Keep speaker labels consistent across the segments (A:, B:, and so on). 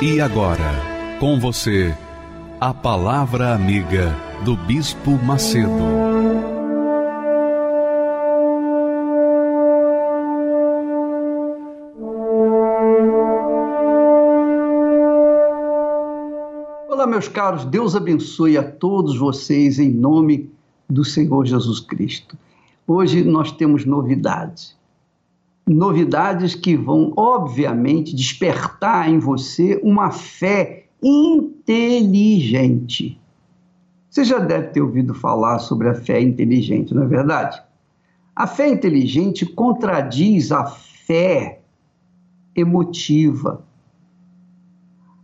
A: E agora, com você, a Palavra Amiga do Bispo Macedo.
B: Olá, meus caros, Deus abençoe a todos vocês em nome do Senhor Jesus Cristo. Hoje nós temos novidades novidades que vão, obviamente, despertar em você uma fé inteligente. Você já deve ter ouvido falar sobre a fé inteligente, não é verdade? A fé inteligente contradiz a fé emotiva.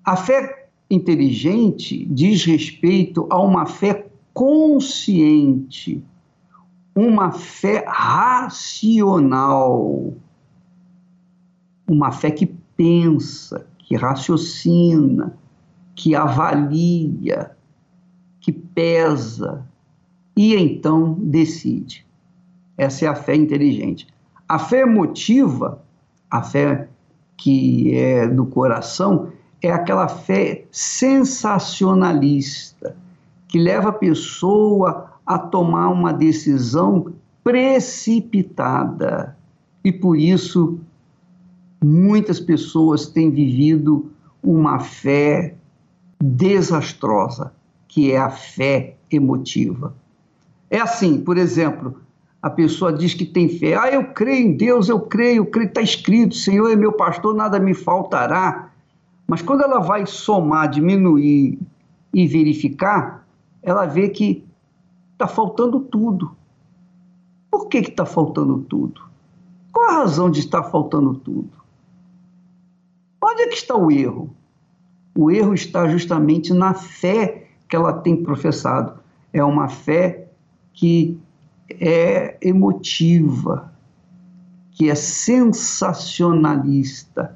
B: A fé inteligente diz respeito a uma fé consciente, uma fé racional uma fé que pensa, que raciocina, que avalia, que pesa e então decide. Essa é a fé inteligente. A fé emotiva, a fé que é do coração, é aquela fé sensacionalista, que leva a pessoa a tomar uma decisão precipitada e por isso muitas pessoas têm vivido uma fé desastrosa, que é a fé emotiva. É assim, por exemplo, a pessoa diz que tem fé, ah, eu creio em Deus, eu creio, creio, está escrito, Senhor é meu pastor, nada me faltará. Mas quando ela vai somar, diminuir e verificar, ela vê que está faltando tudo. Por que está faltando tudo? Qual a razão de estar faltando tudo? Onde é que está o erro? O erro está justamente na fé que ela tem professado. É uma fé que é emotiva, que é sensacionalista.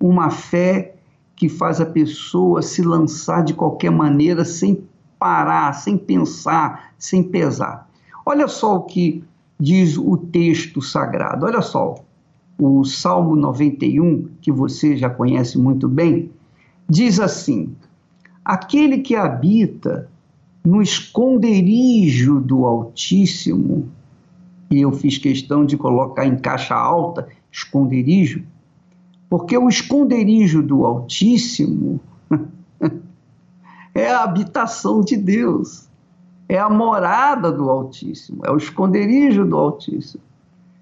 B: Uma fé que faz a pessoa se lançar de qualquer maneira sem parar, sem pensar, sem pesar. Olha só o que diz o texto sagrado. Olha só o Salmo 91, que você já conhece muito bem, diz assim: Aquele que habita no esconderijo do Altíssimo, e eu fiz questão de colocar em caixa alta esconderijo, porque o esconderijo do Altíssimo é a habitação de Deus, é a morada do Altíssimo, é o esconderijo do Altíssimo.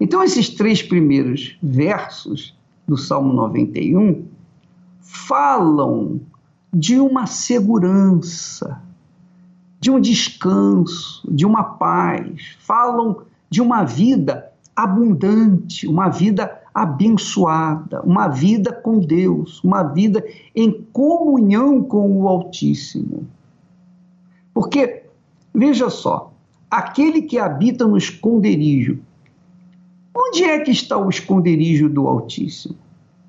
B: Então, esses três primeiros versos do Salmo 91 falam de uma segurança, de um descanso, de uma paz, falam de uma vida abundante, uma vida abençoada, uma vida com Deus, uma vida em comunhão com o Altíssimo. Porque, veja só, aquele que habita no esconderijo Onde é que está o esconderijo do Altíssimo?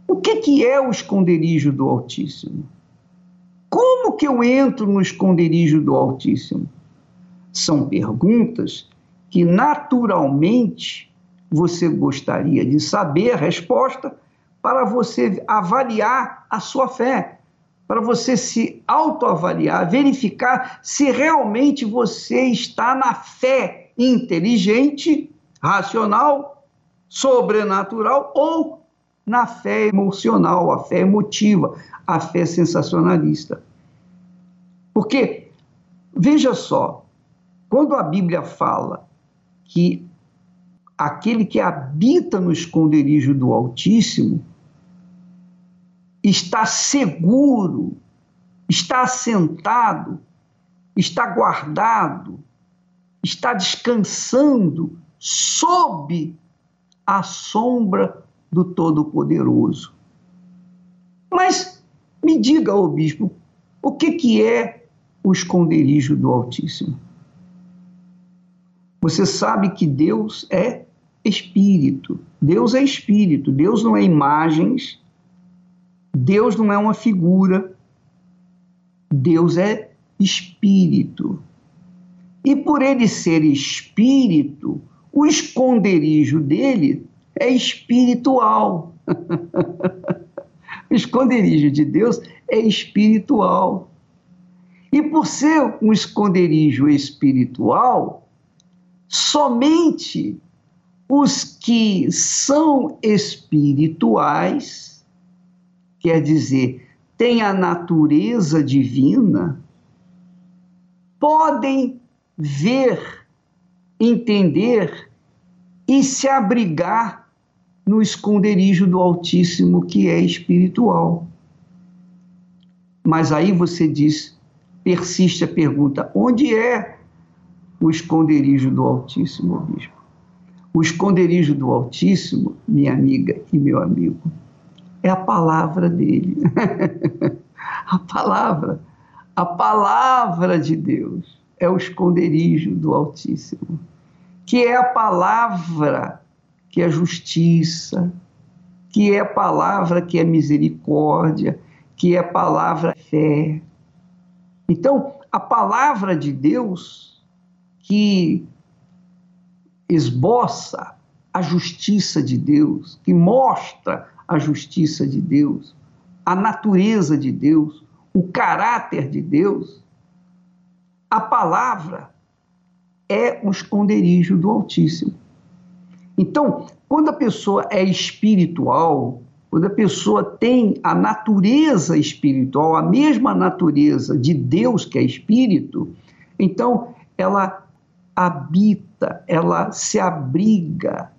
B: O que, que é o esconderijo do Altíssimo? Como que eu entro no esconderijo do Altíssimo? São perguntas que naturalmente você gostaria de saber a resposta para você avaliar a sua fé, para você se autoavaliar, verificar se realmente você está na fé inteligente, racional sobrenatural ou na fé emocional, a fé emotiva, a fé sensacionalista. Porque, veja só, quando a Bíblia fala que aquele que habita no esconderijo do Altíssimo está seguro, está assentado, está guardado, está descansando sob a sombra do Todo-Poderoso. Mas me diga, ô bispo, o que, que é o esconderijo do Altíssimo? Você sabe que Deus é espírito. Deus é espírito. Deus não é imagens. Deus não é uma figura. Deus é espírito. E por ele ser espírito, o esconderijo dele é espiritual. o esconderijo de Deus é espiritual. E por ser um esconderijo espiritual, somente os que são espirituais, quer dizer, têm a natureza divina, podem ver, entender e se abrigar no esconderijo do Altíssimo que é espiritual. Mas aí você diz, persiste a pergunta: onde é o esconderijo do Altíssimo, bispo? O esconderijo do Altíssimo, minha amiga e meu amigo, é a palavra dele. a palavra, a palavra de Deus é o esconderijo do Altíssimo, que é a palavra que é justiça, que é a palavra que é misericórdia, que é a palavra fé. Então, a palavra de Deus que esboça a justiça de Deus, que mostra a justiça de Deus, a natureza de Deus, o caráter de Deus, a palavra é o esconderijo do Altíssimo. Então, quando a pessoa é espiritual, quando a pessoa tem a natureza espiritual, a mesma natureza de Deus que é espírito, então ela habita, ela se abriga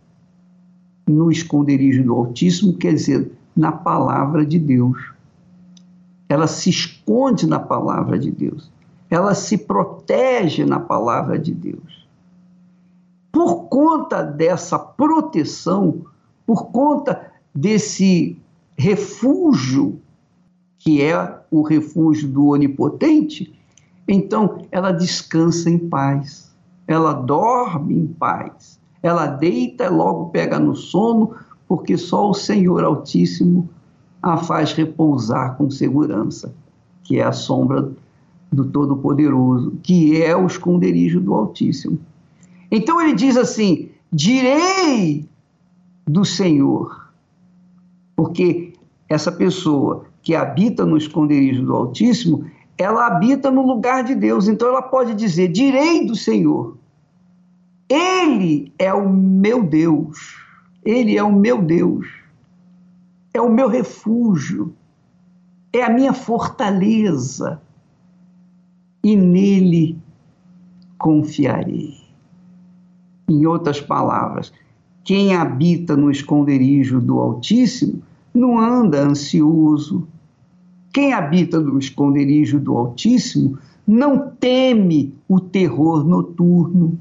B: no esconderijo do Altíssimo, quer dizer, na palavra de Deus. Ela se esconde na palavra de Deus ela se protege na palavra de Deus. Por conta dessa proteção, por conta desse refúgio, que é o refúgio do Onipotente, então ela descansa em paz, ela dorme em paz, ela deita e logo pega no sono, porque só o Senhor Altíssimo a faz repousar com segurança, que é a sombra do Todo-Poderoso, que é o esconderijo do Altíssimo. Então ele diz assim: direi do Senhor, porque essa pessoa que habita no esconderijo do Altíssimo, ela habita no lugar de Deus, então ela pode dizer: direi do Senhor. Ele é o meu Deus, ele é o meu Deus, é o meu refúgio, é a minha fortaleza e nele confiarei. Em outras palavras, quem habita no esconderijo do Altíssimo não anda ansioso. Quem habita no esconderijo do Altíssimo não teme o terror noturno.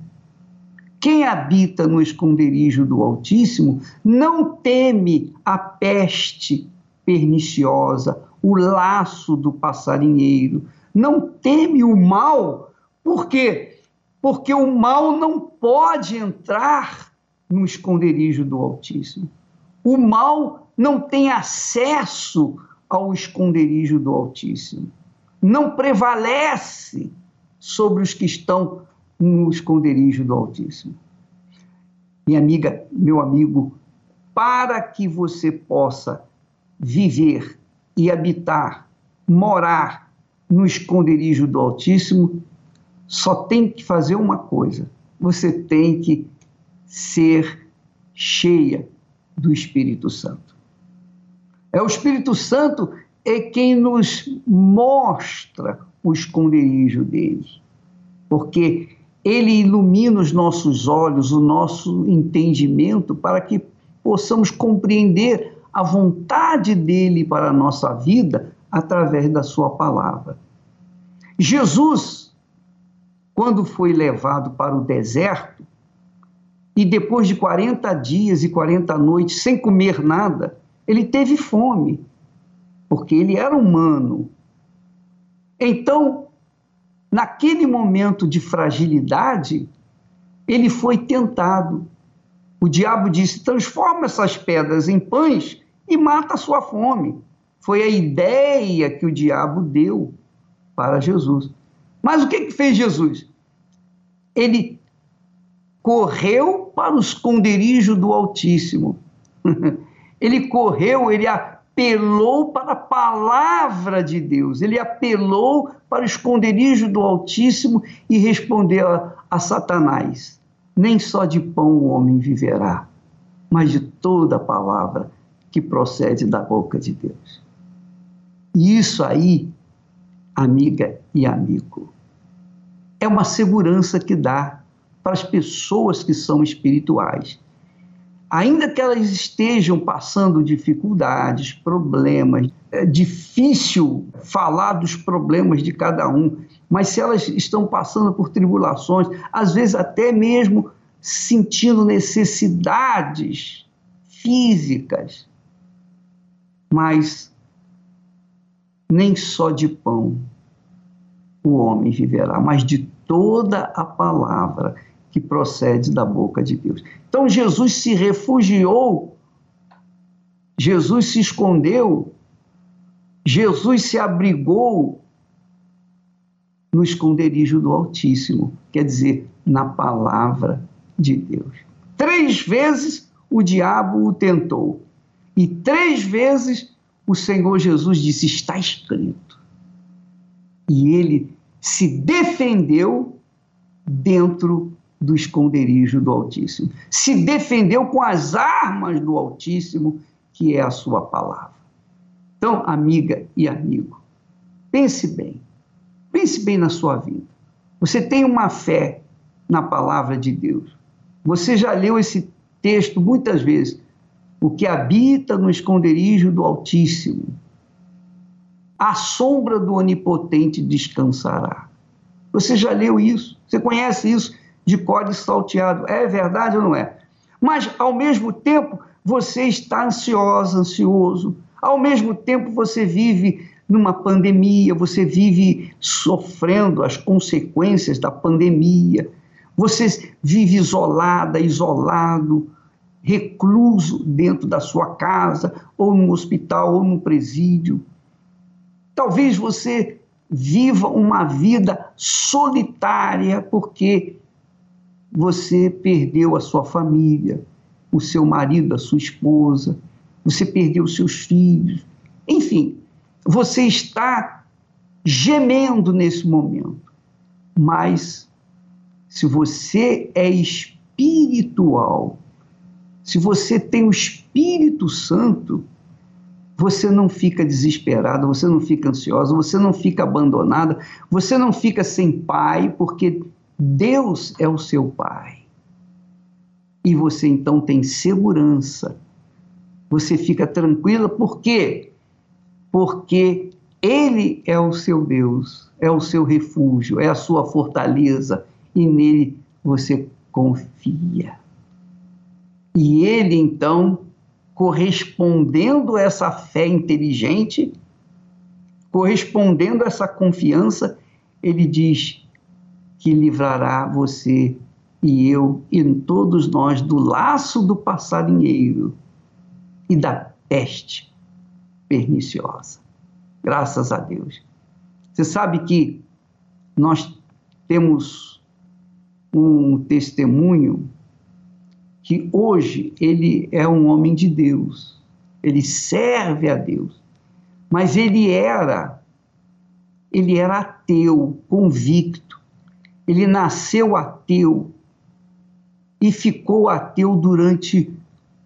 B: Quem habita no esconderijo do Altíssimo não teme a peste perniciosa, o laço do passarinheiro, não teme o mal, por quê? Porque o mal não pode entrar no esconderijo do Altíssimo. O mal não tem acesso ao esconderijo do Altíssimo. Não prevalece sobre os que estão no esconderijo do Altíssimo. Minha amiga, meu amigo, para que você possa viver e habitar, morar no esconderijo do Altíssimo, só tem que fazer uma coisa: você tem que ser cheia do Espírito Santo. É o Espírito Santo é quem nos mostra o esconderijo dele. Porque ele ilumina os nossos olhos, o nosso entendimento, para que possamos compreender a vontade dele para a nossa vida através da sua palavra. Jesus, quando foi levado para o deserto, e depois de 40 dias e 40 noites sem comer nada, ele teve fome, porque ele era humano. Então, naquele momento de fragilidade, ele foi tentado. O diabo disse: transforma essas pedras em pães e mata a sua fome. Foi a ideia que o diabo deu para Jesus. Mas o que, que fez Jesus? Ele correu para o esconderijo do Altíssimo. ele correu, ele apelou para a palavra de Deus, ele apelou para o esconderijo do Altíssimo e respondeu a, a Satanás: Nem só de pão o homem viverá, mas de toda a palavra que procede da boca de Deus. E isso aí, amiga e amigo, é uma segurança que dá para as pessoas que são espirituais. Ainda que elas estejam passando dificuldades, problemas, é difícil falar dos problemas de cada um, mas se elas estão passando por tribulações, às vezes até mesmo sentindo necessidades físicas, mas nem só de pão o homem viverá, mas de toda a palavra que procede da boca de Deus. Então Jesus se refugiou, Jesus se escondeu, Jesus se abrigou no esconderijo do Altíssimo, quer dizer, na palavra de Deus. Três vezes o diabo o tentou, e três vezes o Senhor Jesus disse: Está escrito. E ele se defendeu dentro do esconderijo do Altíssimo. Se defendeu com as armas do Altíssimo, que é a sua palavra. Então, amiga e amigo, pense bem. Pense bem na sua vida. Você tem uma fé na palavra de Deus. Você já leu esse texto muitas vezes. O que habita no esconderijo do Altíssimo, a sombra do Onipotente descansará. Você já leu isso? Você conhece isso? de código salteado. É verdade ou não é? Mas, ao mesmo tempo, você está ansiosa, ansioso. Ao mesmo tempo, você vive numa pandemia, você vive sofrendo as consequências da pandemia. Você vive isolada, isolado, recluso dentro da sua casa, ou no hospital, ou no presídio. Talvez você viva uma vida solitária porque você perdeu a sua família, o seu marido, a sua esposa, você perdeu seus filhos. Enfim, você está gemendo nesse momento. Mas se você é espiritual, se você tem o Espírito Santo, você não fica desesperada, você não fica ansiosa, você não fica abandonada, você não fica sem pai, porque Deus é o seu Pai. E você então tem segurança. Você fica tranquila, por quê? Porque Ele é o seu Deus, é o seu refúgio, é a sua fortaleza, e nele você confia. E Ele então, correspondendo a essa fé inteligente, correspondendo a essa confiança, ele diz: que livrará você e eu e todos nós do laço do passarinheiro e da peste perniciosa. Graças a Deus. Você sabe que nós temos um testemunho que hoje ele é um homem de Deus, ele serve a Deus, mas ele era ele era ateu, convicto ele nasceu ateu e ficou ateu durante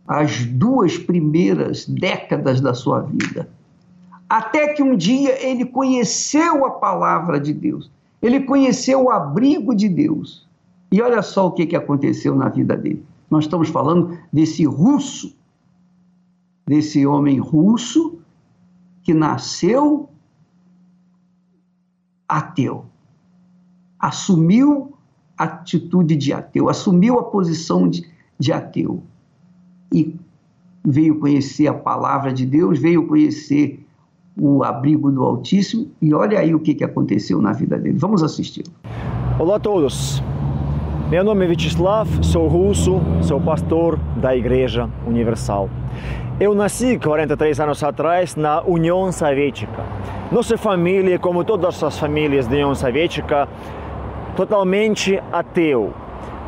B: as duas primeiras décadas da sua vida. Até que um dia ele conheceu a palavra de Deus, ele conheceu o abrigo de Deus. E olha só o que, que aconteceu na vida dele. Nós estamos falando desse russo, desse homem russo que nasceu ateu, assumiu a atitude de ateu, assumiu a posição de, de ateu e veio conhecer a palavra de Deus, veio conhecer o abrigo do Altíssimo e olha aí o que, que aconteceu na vida dele. Vamos assistir.
C: Olá a todos. Meu nome é Vyacheslav, sou russo, sou pastor da Igreja Universal. Eu nasci 43 anos atrás na União Soviética. Nossa família, como todas as famílias da União Soviética, totalmente ateu.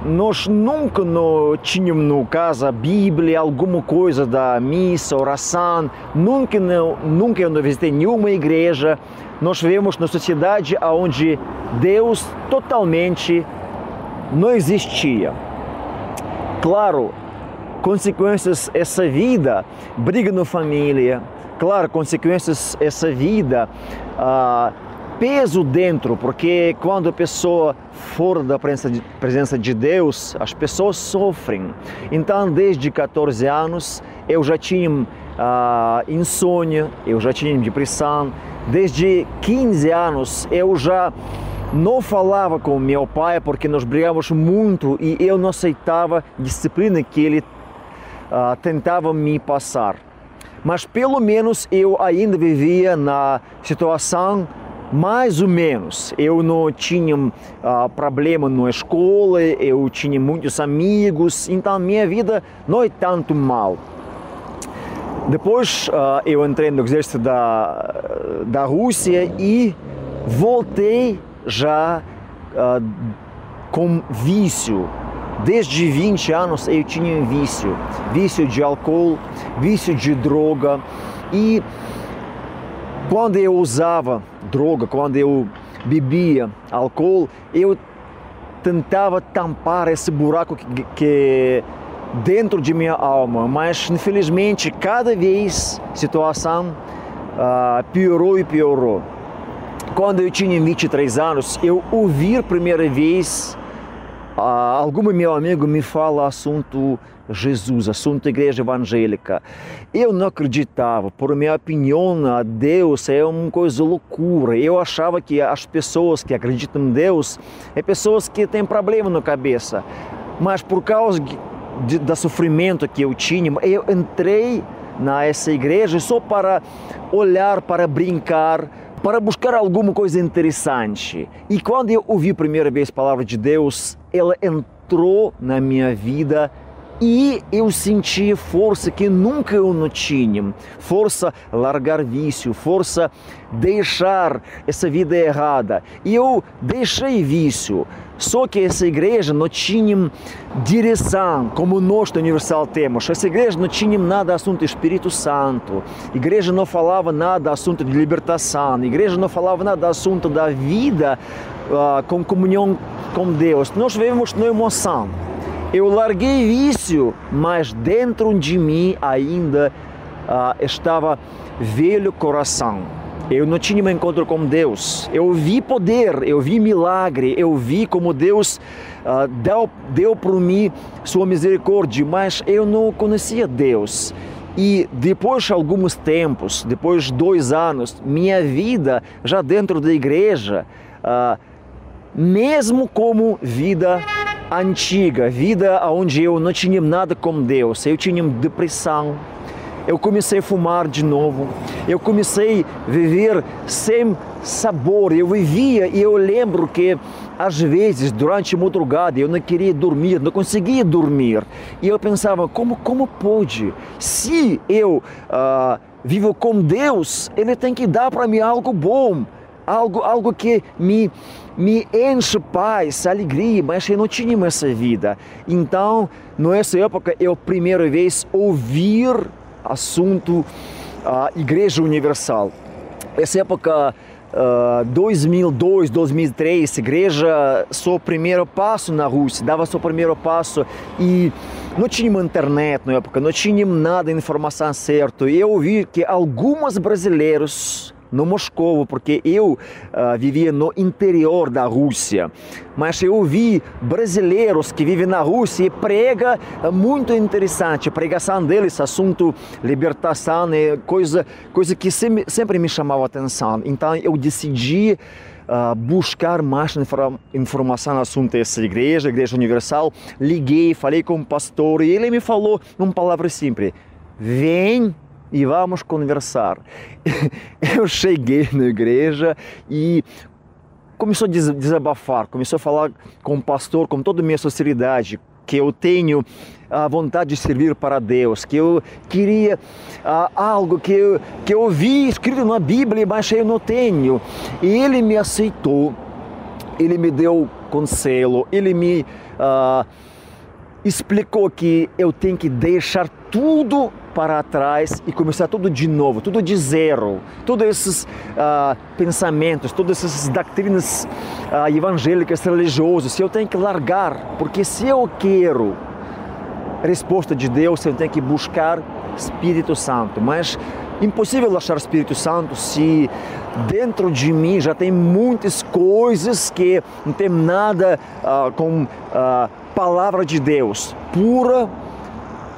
C: Nós nunca não tínhamos no casa Bíblia, alguma coisa da missa, oração, nunca não, nunca eu não visitei nenhuma igreja. Nós vivemos na sociedade onde Deus totalmente não existia. Claro, consequências essa vida, briga na família, claro, consequências essa vida, uh, peso dentro, porque quando a pessoa fora da presença de, presença de Deus, as pessoas sofrem. Então, desde 14 anos, eu já tinha uh, insônia, eu já tinha depressão. Desde 15 anos, eu já não falava com meu pai porque nós brigávamos muito e eu não aceitava a disciplina que ele uh, tentava me passar. Mas pelo menos eu ainda vivia na situação mais ou menos. Eu não tinha uh, problema na escola, eu tinha muitos amigos, então minha vida não é tanto mal. Depois uh, eu entrei no exército da, da Rússia e voltei já uh, com vício. Desde 20 anos eu tinha vício, vício de álcool, vício de droga e quando eu usava droga, quando eu bebia álcool, eu tentava tampar esse buraco que, que dentro de minha alma, mas infelizmente cada vez a situação uh, piorou e piorou. Quando eu tinha 23 anos, eu ouvi a primeira vez uh, algum meu amigo me fala assunto Jesus, assunto igreja evangélica. Eu não acreditava, por minha opinião, Deus é uma coisa loucura. Eu achava que as pessoas que acreditam em Deus é pessoas que têm problema na cabeça. Mas por causa do sofrimento que eu tinha, eu entrei nessa igreja só para olhar, para brincar, para buscar alguma coisa interessante. E quando eu ouvi a primeira vez a palavra de Deus, ela entrou na minha vida e eu senti força que nunca eu não tinha. Força largar vício, força deixar essa vida errada. E eu deixei vício. Só que essa igreja não tinha direção, como nós da Universal temos. Essa igreja não tinha nada assunto Espírito Santo. A igreja não falava nada assunto de libertação. A igreja não falava nada assunto da vida uh, com comunhão com Deus. Nós vivemos na emoção. Eu larguei vício, mas dentro de mim ainda uh, estava velho coração eu não tinha um encontro com Deus. Eu vi poder, eu vi milagre, eu vi como Deus uh, deu, deu para mim sua misericórdia, mas eu não conhecia Deus. E depois de alguns tempos, depois de dois anos, minha vida já dentro da igreja, uh, mesmo como vida antiga, vida onde eu não tinha nada com Deus, eu tinha depressão, eu comecei a fumar de novo, eu comecei a viver sem sabor, eu vivia e eu lembro que às vezes durante a madrugada eu não queria dormir, não conseguia dormir. E eu pensava como como pode? Se eu uh, vivo com Deus, Ele tem que dar para mim algo bom, algo algo que me me enche paz, alegria, mas eu não tinha essa vida. Então, nessa época, eu primeira vez ouvir assunto a Igreja Universal. Essa época uh, 2002, 2003, a igreja seu primeiro passo na Rússia, dava seu primeiro passo e não tinha internet na época, não tinha nada de informação certa. E eu vi que alguns brasileiros no Moscou, porque eu uh, vivia no interior da Rússia. Mas eu vi brasileiros que vivem na Rússia e prega muito interessante. A pregação deles, assunto libertação, é coisa, coisa que sempre, sempre me chamava atenção. Então eu decidi Uh, buscar mais informação no assunto dessa igreja, Igreja Universal. Liguei, falei com o pastor e ele me falou uma palavra simples: vem e vamos conversar. Eu cheguei na igreja e começou a desabafar, começou a falar com o pastor, com toda a minha sociedade, que eu tenho a vontade de servir para Deus, que eu queria uh, algo que eu, que eu vi escrito na Bíblia, mas eu não tenho. E ele me aceitou, ele me deu conselho, ele me uh, explicou que eu tenho que deixar tudo para trás e começar tudo de novo, tudo de zero. Todos esses uh, pensamentos, todas essas doutrinas uh, evangélicas religiosas, eu tenho que largar, porque se eu quero resposta de Deus, eu tenho que buscar Espírito Santo. Mas impossível achar Espírito Santo se dentro de mim já tem muitas coisas que não tem nada uh, com a palavra de Deus pura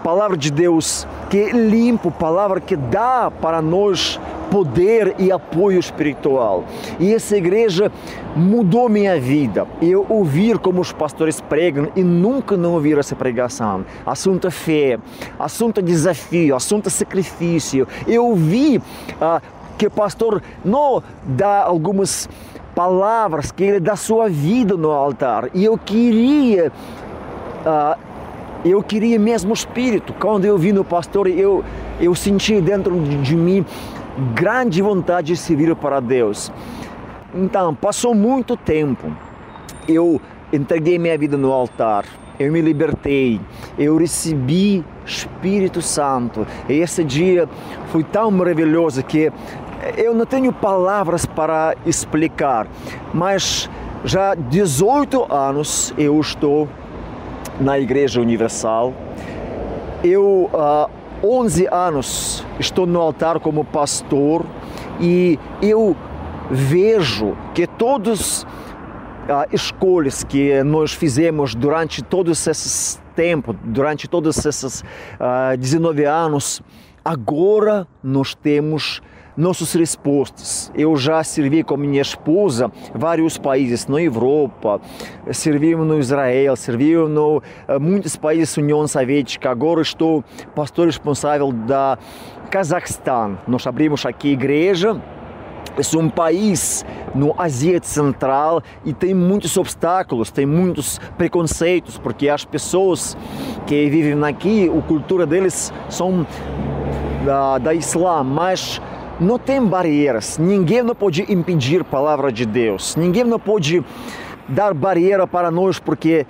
C: palavra de Deus que é limpo, palavra que dá para nós poder e apoio espiritual. E essa igreja mudou minha vida. Eu ouvir como os pastores pregam e nunca não ouvir essa pregação. Assunto é fé, assunto é desafio, assunto sacrifício. Eu ouvi ah, que o pastor não dá algumas palavras que ele dá sua vida no altar. E eu queria ah, eu queria mesmo Espírito. Quando eu vi no pastor, eu, eu senti dentro de mim grande vontade de servir para Deus. Então, passou muito tempo. Eu entreguei minha vida no altar. Eu me libertei. Eu recebi Espírito Santo. E esse dia foi tão maravilhoso que eu não tenho palavras para explicar. Mas já 18 anos eu estou na Igreja Universal. Eu há uh, 11 anos estou no altar como pastor e eu vejo que todas as escolhas que nós fizemos durante todos esses tempos, durante todos esses uh, 19 anos, agora nós temos nossas respostas. Eu já servi com minha esposa vários países na Europa, servimos no Israel, servimos no eh, muitos países da União Soviética. Agora estou pastor responsável da Cazaquistão. Nós abrimos aqui igreja é um país no Ásia Central e tem muitos obstáculos, tem muitos preconceitos, porque as pessoas que vivem aqui, a cultura deles são da, da Islã, mas não tem barreiras. Ninguém não pode impedir a palavra de Deus. Ninguém não pode dar barreira para nós, porque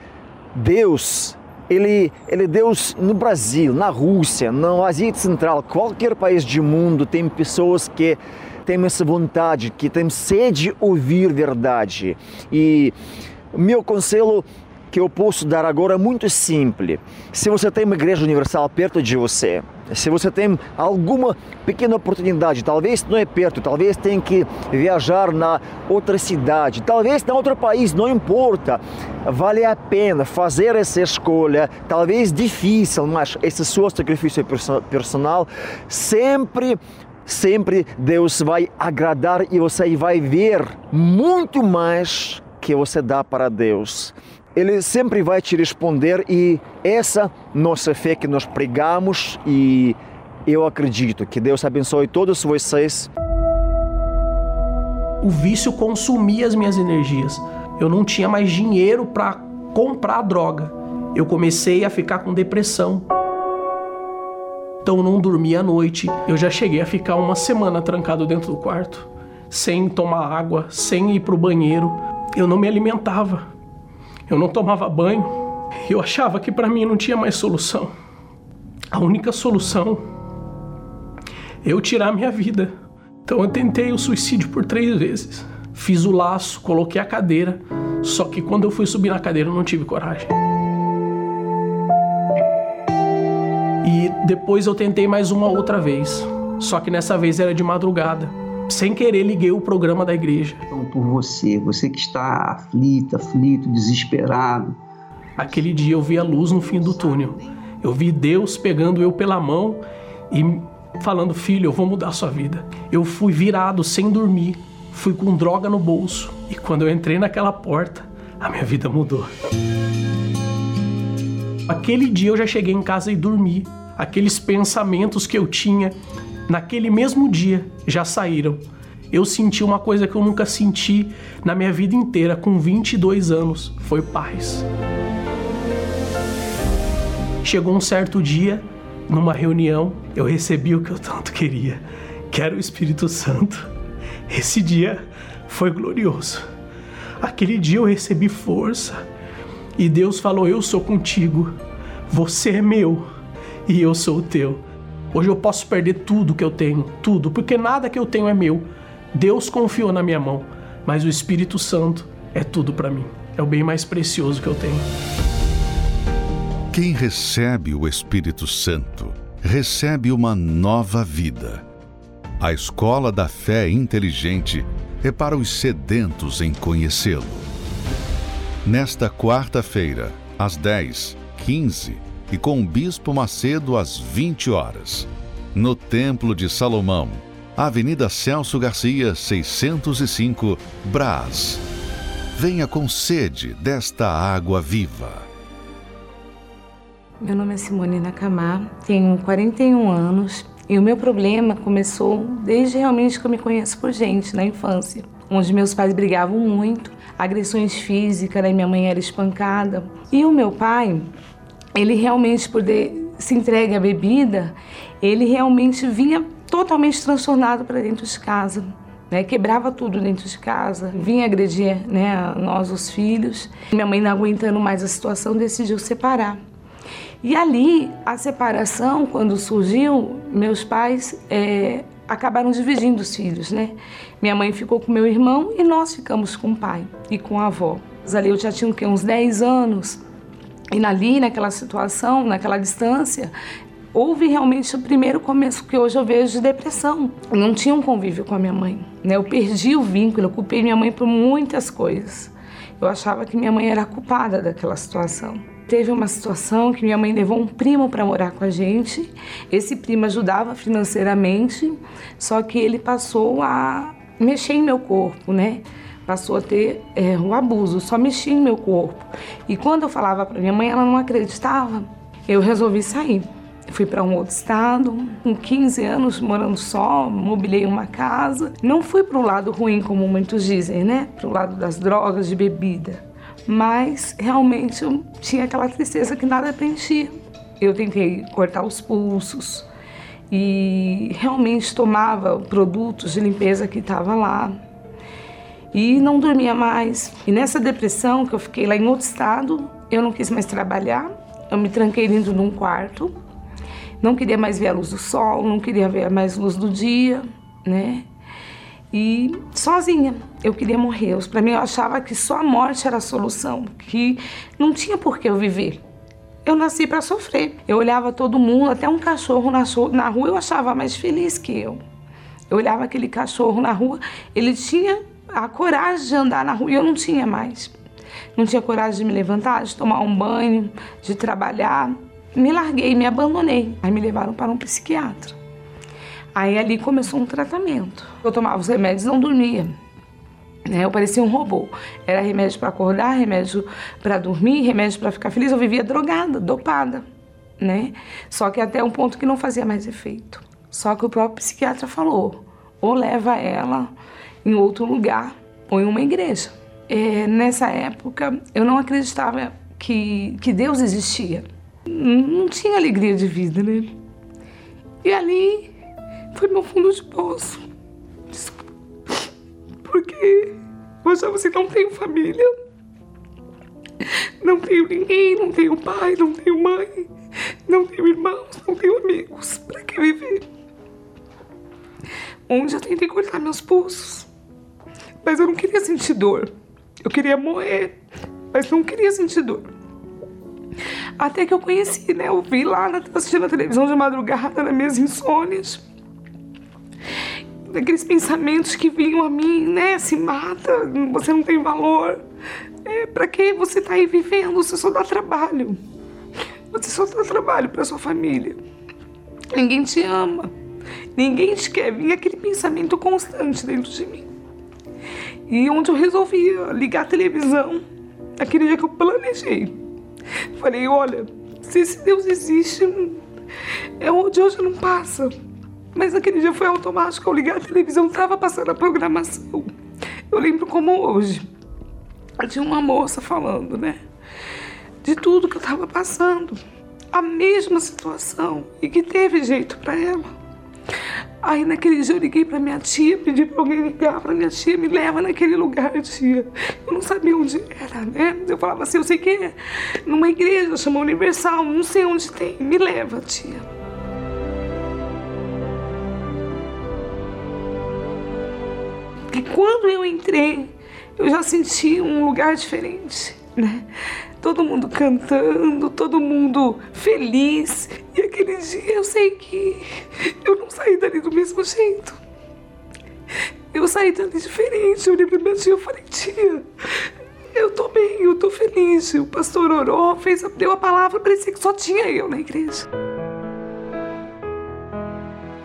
C: Deus, ele, ele é Deus no Brasil, na Rússia, na Ásia Central, qualquer país do mundo tem pessoas que têm essa vontade, que têm sede de ouvir verdade. E meu conselho que eu posso dar agora é muito simples. Se você tem uma igreja universal perto de você, se você tem alguma pequena oportunidade, talvez não é perto, talvez tenha que viajar na outra cidade, talvez na outro país, não importa. Vale a pena fazer essa escolha, talvez difícil, mas esse seu sacrifício personal sempre sempre Deus vai agradar e você vai ver muito mais que você dá para Deus. Ele sempre vai te responder e essa nossa fé que nós pregamos e eu acredito que Deus abençoe todos vocês.
D: O vício consumia as minhas energias. Eu não tinha mais dinheiro para comprar droga. Eu comecei a ficar com depressão. Então não dormia à noite. Eu já cheguei a ficar uma semana trancado dentro do quarto, sem tomar água, sem ir para o banheiro. Eu não me alimentava. Eu não tomava banho. Eu achava que para mim não tinha mais solução. A única solução eu tirar minha vida. Então eu tentei o suicídio por três vezes. Fiz o laço, coloquei a cadeira, só que quando eu fui subir na cadeira eu não tive coragem. E depois eu tentei mais uma outra vez, só que nessa vez era de madrugada. Sem querer liguei o programa da igreja.
B: Então, por você, você que está aflito, aflito, desesperado.
D: Aquele dia eu vi a luz no fim do túnel. Eu vi Deus pegando eu pela mão e falando: Filho, eu vou mudar a sua vida. Eu fui virado sem dormir, fui com droga no bolso e quando eu entrei naquela porta, a minha vida mudou. Aquele dia eu já cheguei em casa e dormi. Aqueles pensamentos que eu tinha naquele mesmo dia já saíram. Eu senti uma coisa que eu nunca senti na minha vida inteira, com 22 anos: foi paz. Chegou um certo dia numa reunião, eu recebi o que eu tanto queria, que era o Espírito Santo. Esse dia foi glorioso. Aquele dia eu recebi força e Deus falou: Eu sou contigo, você é meu e eu sou teu. Hoje eu posso perder tudo que eu tenho, tudo, porque nada que eu tenho é meu. Deus confiou na minha mão, mas o Espírito Santo é tudo para mim. É o bem mais precioso que eu tenho.
A: Quem recebe o Espírito Santo recebe uma nova vida. A escola da fé inteligente é para os sedentos em conhecê-lo. Nesta quarta-feira, às 10, 15 e com o Bispo Macedo às 20 horas, no Templo de Salomão, Avenida Celso Garcia, 605, Brás. Venha com sede desta água viva.
E: Meu nome é Simone Nakamar, tenho 41 anos e o meu problema começou desde realmente que eu me conheço por gente, na infância, onde meus pais brigavam muito, agressões físicas, né? minha mãe era espancada. E o meu pai, ele realmente, por se entregue à bebida, ele realmente vinha totalmente transtornado para dentro de casa. Né, quebrava tudo dentro de casa, vinha agredir né, nós, os filhos. Minha mãe, não aguentando mais a situação, decidiu separar. E ali, a separação, quando surgiu, meus pais é, acabaram dividindo os filhos, né? Minha mãe ficou com meu irmão e nós ficamos com o pai e com a avó. Ali eu já tinha uns 10 anos. E ali, naquela situação, naquela distância, houve realmente o primeiro começo que hoje eu vejo de depressão. Eu não tinha um convívio com a minha mãe. Né? Eu perdi o vínculo, eu culpei minha mãe por muitas coisas. Eu achava que minha mãe era culpada daquela situação. Teve uma situação que minha mãe levou um primo para morar com a gente. Esse primo ajudava financeiramente, só que ele passou a mexer em meu corpo, né? Passou a ter é, o abuso, só mexia em meu corpo. E quando eu falava para minha mãe, ela não acreditava. Eu resolvi sair. Fui para um outro estado, com 15 anos morando só, mobilei uma casa. Não fui para o lado ruim, como muitos dizem, né? Para o lado das drogas, de bebida mas realmente eu tinha aquela tristeza que nada preenchia. Eu tentei cortar os pulsos e realmente tomava produtos de limpeza que estava lá e não dormia mais. E nessa depressão que eu fiquei lá em outro estado, eu não quis mais trabalhar, eu me tranquei dentro de um quarto, não queria mais ver a luz do sol, não queria ver mais luz do dia, né? e sozinha. Eu queria morrer. Para mim, eu achava que só a morte era a solução, que não tinha por que eu viver. Eu nasci para sofrer. Eu olhava todo mundo, até um cachorro na rua, eu achava mais feliz que eu. Eu olhava aquele cachorro na rua, ele tinha a coragem de andar na rua e eu não tinha mais. Não tinha coragem de me levantar, de tomar um banho, de trabalhar. Me larguei, me abandonei. Aí me levaram para um psiquiatra. Aí ali começou um tratamento. Eu tomava os remédios, não dormia. Né? Eu parecia um robô. Era remédio para acordar, remédio para dormir, remédio para ficar feliz. Eu vivia drogada, dopada, né? Só que até um ponto que não fazia mais efeito. Só que o próprio psiquiatra falou: ou leva ela em outro lugar ou em uma igreja. É, nessa época, eu não acreditava que, que Deus existia. Não tinha alegria de vida, né? E ali foi meu fundo de poço. Desculpa. Porque eu achava assim, não tenho família. Não tenho ninguém, não tenho pai, não tenho mãe, não tenho irmãos, não tenho amigos. Pra que viver? onde eu tentei cortar meus pulsos. Mas eu não queria sentir dor. Eu queria morrer, mas não queria sentir dor. Até que eu conheci, né? Eu vi lá, assistindo a televisão de madrugada, nas minhas insônias. Daqueles pensamentos que vinham a mim, né? Se mata, você não tem valor. É, pra que você tá aí vivendo? Você só dá trabalho. Você só dá trabalho pra sua família. Ninguém te ama. Ninguém te quer. Vinha aquele pensamento constante dentro de mim. E onde eu resolvi ligar a televisão, aquele dia que eu planejei. Falei, olha, se esse Deus existe, é onde hoje não passa. Mas aquele dia foi automático, eu liguei a televisão, tava passando a programação. Eu lembro como hoje. Tinha uma moça falando, né? De tudo que eu tava passando. A mesma situação. E que teve jeito para ela. Aí naquele dia eu liguei pra minha tia, pedi pra alguém ligar pra minha tia, me leva naquele lugar, tia. Eu não sabia onde era, né? Eu falava assim, eu sei que é numa igreja, chama Universal, não sei onde tem, me leva, tia. E quando eu entrei, eu já senti um lugar diferente, né? Todo mundo cantando, todo mundo feliz. E aquele dia eu sei que eu não saí dali do mesmo jeito. Eu saí dali diferente. Eu olhei pra minha tia e falei, tia, eu tô bem, eu tô feliz. O pastor orou, fez, deu a palavra, parecia que só tinha eu na igreja.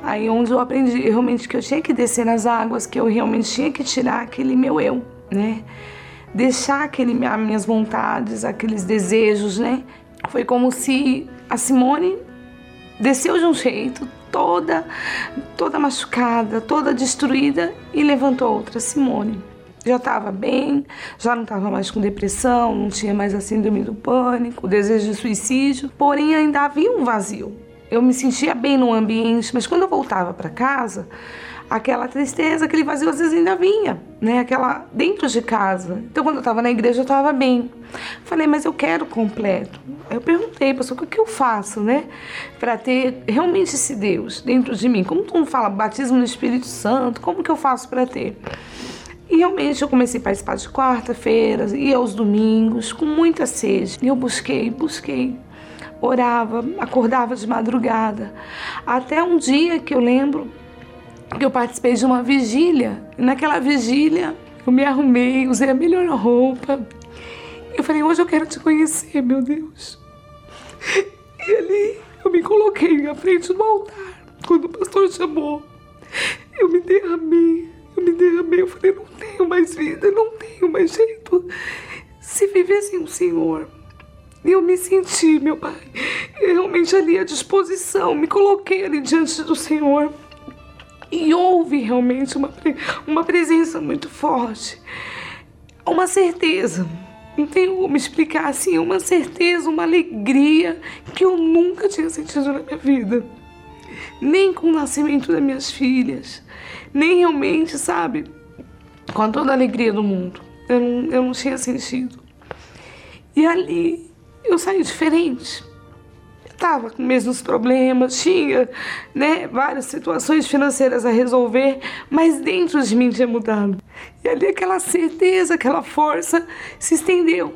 E: Aí onde eu aprendi realmente que eu tinha que descer nas águas, que eu realmente tinha que tirar aquele meu eu, né? Deixar aquele, as minhas vontades, aqueles desejos, né? Foi como se a Simone desceu de um jeito, toda, toda machucada, toda destruída e levantou outra Simone. Já estava bem, já não estava mais com depressão, não tinha mais a síndrome do pânico, desejo de suicídio, porém ainda havia um vazio. Eu me sentia bem no ambiente, mas quando eu voltava para casa, aquela tristeza, aquele vazio às vezes ainda vinha, né? Aquela dentro de casa. Então quando eu estava na igreja eu estava bem. Falei, mas eu quero completo. Eu perguntei, pastor, o que eu faço, né? Para ter realmente esse Deus dentro de mim. Como tu fala batismo no Espírito Santo, como que eu faço para ter? E realmente eu comecei a participar de quarta-feiras e aos domingos com muita sede. E eu busquei, busquei orava, acordava de madrugada. Até um dia que eu lembro que eu participei de uma vigília. Naquela vigília eu me arrumei, usei a melhor roupa. Eu falei, hoje eu quero te conhecer, meu Deus. E ali eu me coloquei na frente do altar. Quando o pastor chamou, eu me derramei, eu me derramei. Eu falei, não tenho mais vida, não tenho mais jeito. Se viver sem o Senhor, eu me senti, meu Pai, realmente ali à disposição, me coloquei ali diante do Senhor. E houve realmente uma, uma presença muito forte, uma certeza. Não tenho como explicar assim, uma certeza, uma alegria que eu nunca tinha sentido na minha vida. Nem com o nascimento das minhas filhas, nem realmente, sabe, com toda a alegria do mundo. Eu não, eu não tinha sentido. E ali eu saí diferente estava com mesmos problemas, tinha né, várias situações financeiras a resolver, mas dentro de mim tinha mudado. E ali aquela certeza, aquela força se estendeu.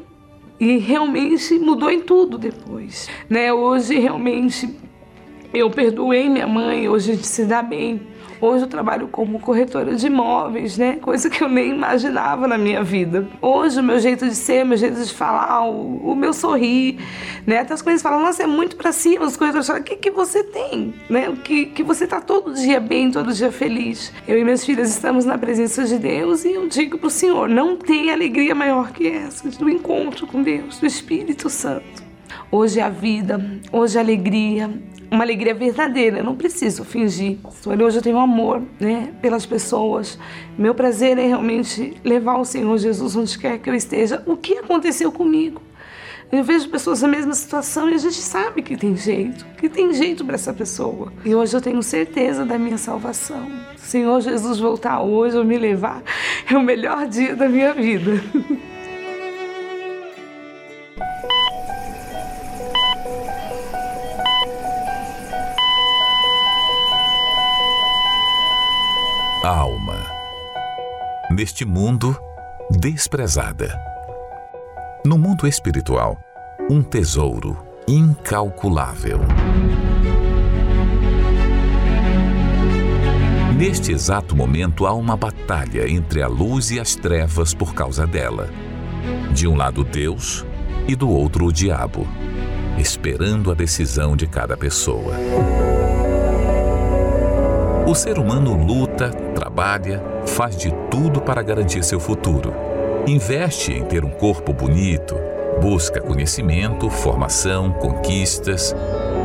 E: E realmente mudou em tudo depois. Né? Hoje realmente eu perdoei minha mãe, hoje a gente se dá bem. Hoje eu trabalho como corretora de imóveis, né? Coisa que eu nem imaginava na minha vida. Hoje o meu jeito de ser, o meu jeito de falar, o, o meu sorrir, né? Até as coisas falam, nossa, é muito para cima, as coisas falam, o que, que você tem, né? O que, que você tá todo dia bem, todo dia feliz. Eu e minhas filhas estamos na presença de Deus e eu digo pro Senhor, não tem alegria maior que essa, do encontro com Deus, do Espírito Santo. Hoje é a vida, hoje é a alegria, uma alegria verdadeira. Eu não preciso fingir. Hoje eu tenho amor, né, pelas pessoas. Meu prazer é realmente levar o Senhor Jesus onde quer que eu esteja. O que aconteceu comigo? Eu vejo pessoas na mesma situação e a gente sabe que tem jeito, que tem jeito para essa pessoa. E hoje eu tenho certeza da minha salvação. Senhor Jesus voltar hoje ou me levar é o melhor dia da minha vida.
F: alma. Neste mundo, desprezada. No mundo espiritual, um tesouro incalculável. Neste exato momento há uma batalha entre a luz e as trevas por causa dela. De um lado, Deus e do outro, o diabo, esperando a decisão de cada pessoa. O ser humano luta, trabalha, faz de tudo para garantir seu futuro. Investe em ter um corpo bonito, busca conhecimento, formação, conquistas,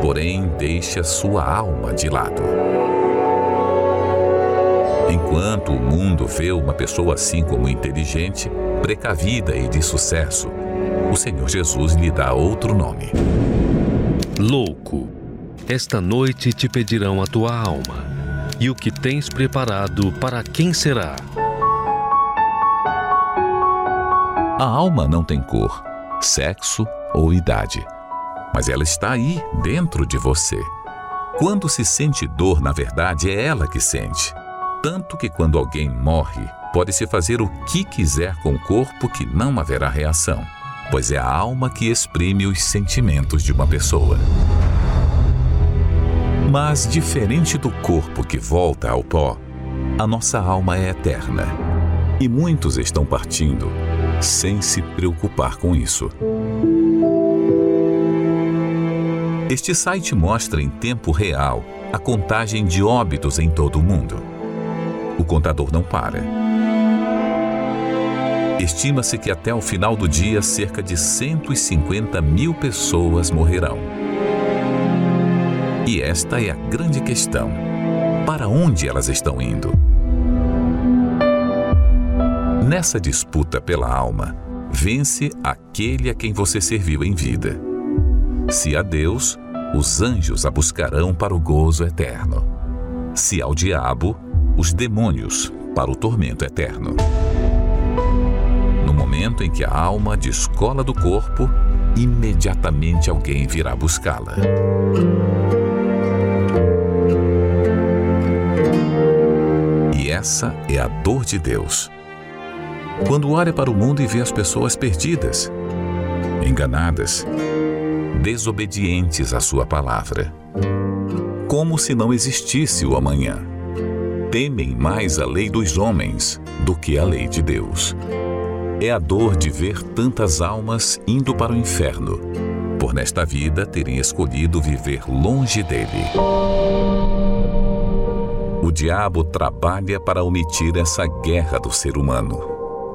F: porém deixa sua alma de lado. Enquanto o mundo vê uma pessoa assim como inteligente, precavida e de sucesso, o Senhor Jesus lhe dá outro nome.
A: Louco, esta noite te pedirão a tua alma, e o que tens preparado para quem será?
F: A alma não tem cor, sexo ou idade, mas ela está aí, dentro de você. Quando se sente dor, na verdade, é ela que sente tanto que quando alguém morre, pode-se fazer o que quiser com o corpo que não haverá reação, pois é a alma que exprime os sentimentos de uma pessoa. Mas, diferente do corpo que volta ao pó, a nossa alma é eterna. E muitos estão partindo sem se preocupar com isso. Este site mostra em tempo real a contagem de óbitos em todo o mundo. O contador não para. Estima-se que até o final do dia cerca de 150 mil pessoas morrerão. E esta é a grande questão: para onde elas estão indo? Nessa disputa pela alma, vence aquele a quem você serviu em vida. Se a Deus, os anjos a buscarão para o gozo eterno. Se ao diabo, os demônios para o tormento eterno. No momento em que a alma descola do corpo, imediatamente alguém virá buscá-la. Essa é a dor de Deus. Quando olha para o mundo e vê as pessoas perdidas, enganadas, desobedientes à sua palavra, como se não existisse o amanhã temem mais a lei dos homens do que a lei de Deus. É a dor de ver tantas almas indo para o inferno, por nesta vida terem escolhido viver longe dele. O diabo trabalha para omitir essa guerra do ser humano,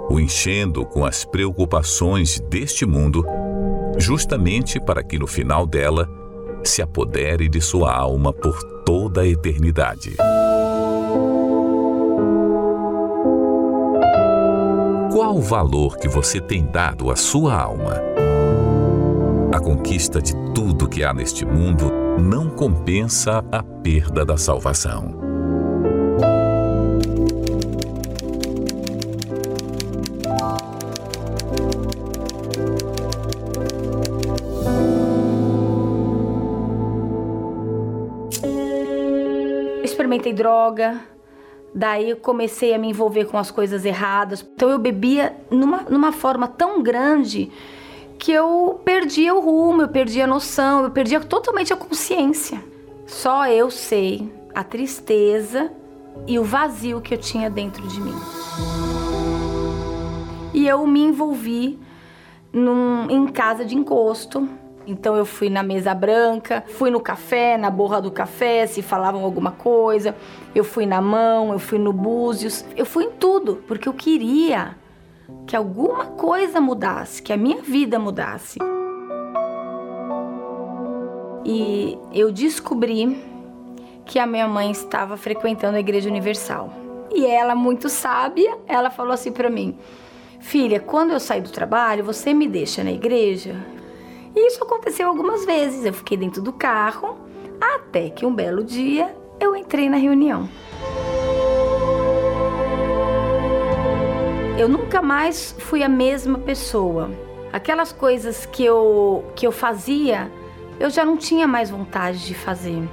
F: o enchendo com as preocupações deste mundo, justamente para que no final dela se apodere de sua alma por toda a eternidade. Qual o valor que você tem dado à sua alma? A conquista de tudo que há neste mundo não compensa a perda da salvação.
G: Droga, Daí eu comecei a me envolver com as coisas erradas. Então eu bebia numa, numa forma tão grande que eu perdia o rumo, eu perdia a noção, eu perdia totalmente a consciência. Só eu sei a tristeza e o vazio que eu tinha dentro de mim. E eu me envolvi num, em casa de encosto, então eu fui na mesa branca, fui no café, na borra do café, se falavam alguma coisa. Eu fui na mão, eu fui no búzios, eu fui em tudo, porque eu queria que alguma coisa mudasse, que a minha vida mudasse. E eu descobri que a minha mãe estava frequentando a Igreja Universal. E ela, muito sábia, ela falou assim para mim: Filha, quando eu sair do trabalho, você me deixa na igreja? E isso aconteceu algumas vezes. Eu fiquei dentro do carro até que um belo dia eu entrei na reunião. Eu nunca mais fui a mesma pessoa. Aquelas coisas que eu, que eu fazia, eu já não tinha mais vontade de fazer.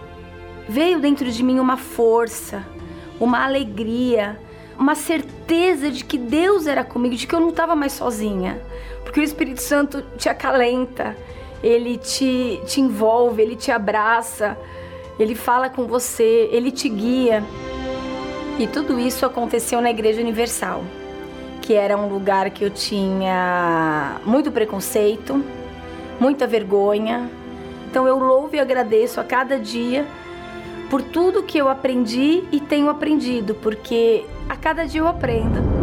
G: Veio dentro de mim uma força, uma alegria, uma certeza de que Deus era comigo, de que eu não estava mais sozinha. Porque o Espírito Santo te acalenta, ele te, te envolve, ele te abraça, ele fala com você, ele te guia. E tudo isso aconteceu na Igreja Universal, que era um lugar que eu tinha muito preconceito, muita vergonha. Então eu louvo e agradeço a cada dia por tudo que eu aprendi e tenho aprendido, porque a cada dia eu aprendo.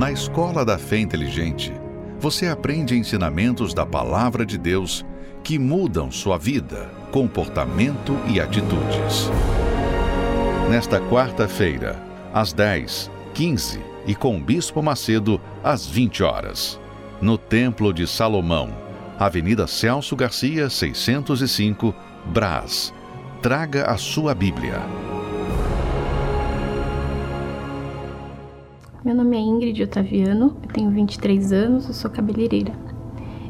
A: Na Escola da Fé Inteligente, você aprende ensinamentos da Palavra de Deus que mudam sua vida, comportamento e atitudes. Nesta quarta-feira, às 10, 15 e com o Bispo Macedo, às 20 horas, no Templo de Salomão, Avenida Celso Garcia, 605, Brás. Traga a sua Bíblia.
H: Meu nome é Ingrid Otaviano, eu tenho 23 anos, eu sou cabeleireira.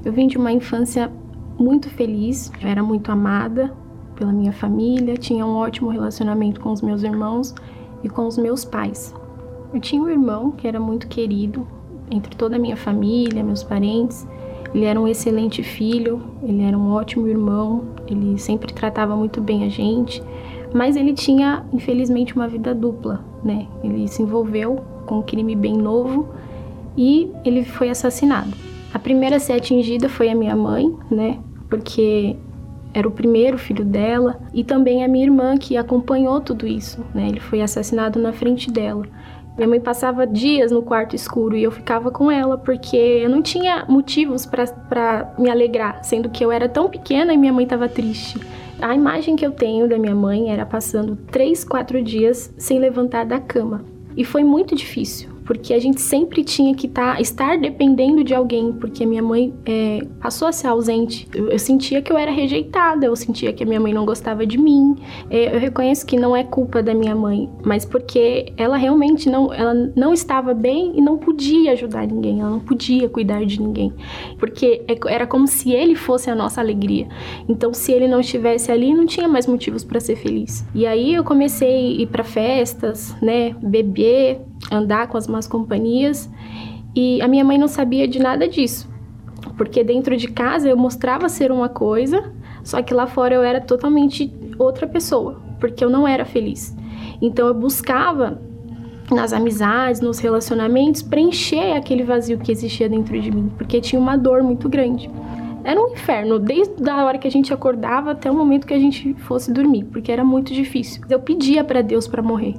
H: Eu vim de uma infância muito feliz, eu era muito amada pela minha família, tinha um ótimo relacionamento com os meus irmãos e com os meus pais. Eu tinha um irmão que era muito querido entre toda a minha família, meus parentes. Ele era um excelente filho, ele era um ótimo irmão, ele sempre tratava muito bem a gente, mas ele tinha, infelizmente, uma vida dupla, né? Ele se envolveu com um crime bem novo e ele foi assassinado. A primeira a ser atingida foi a minha mãe, né? Porque era o primeiro filho dela e também a minha irmã que acompanhou tudo isso, né? Ele foi assassinado na frente dela. Minha mãe passava dias no quarto escuro e eu ficava com ela porque eu não tinha motivos para me alegrar, sendo que eu era tão pequena e minha mãe estava triste. A imagem que eu tenho da minha mãe era passando três, quatro dias sem levantar da cama. E foi muito difícil, porque a gente sempre tinha que tá, estar dependendo de alguém, porque minha mãe é, passou a ser ausente. Eu, eu, sentia que eu era rejeitada, eu sentia que a minha mãe não gostava de mim. É, eu reconheço que não é culpa da minha mãe, mas porque ela realmente não, ela não estava bem e não podia ajudar ninguém, ela não podia cuidar de ninguém, porque é, era como se ele fosse a nossa alegria. Então, se ele não estivesse ali, não tinha mais motivos para ser feliz. E aí eu comecei a ir para festas, né, beber, andar com as más companhias e a minha mãe não sabia de nada disso, porque dentro de casa eu mostrava ser uma coisa, só que lá fora eu era totalmente outra pessoa, porque eu não era feliz. Então eu buscava nas amizades, nos relacionamentos, preencher aquele vazio que existia dentro de mim, porque tinha uma dor muito grande. Era um inferno, desde a hora que a gente acordava até o momento que a gente fosse dormir, porque era muito difícil. Eu pedia para Deus para morrer.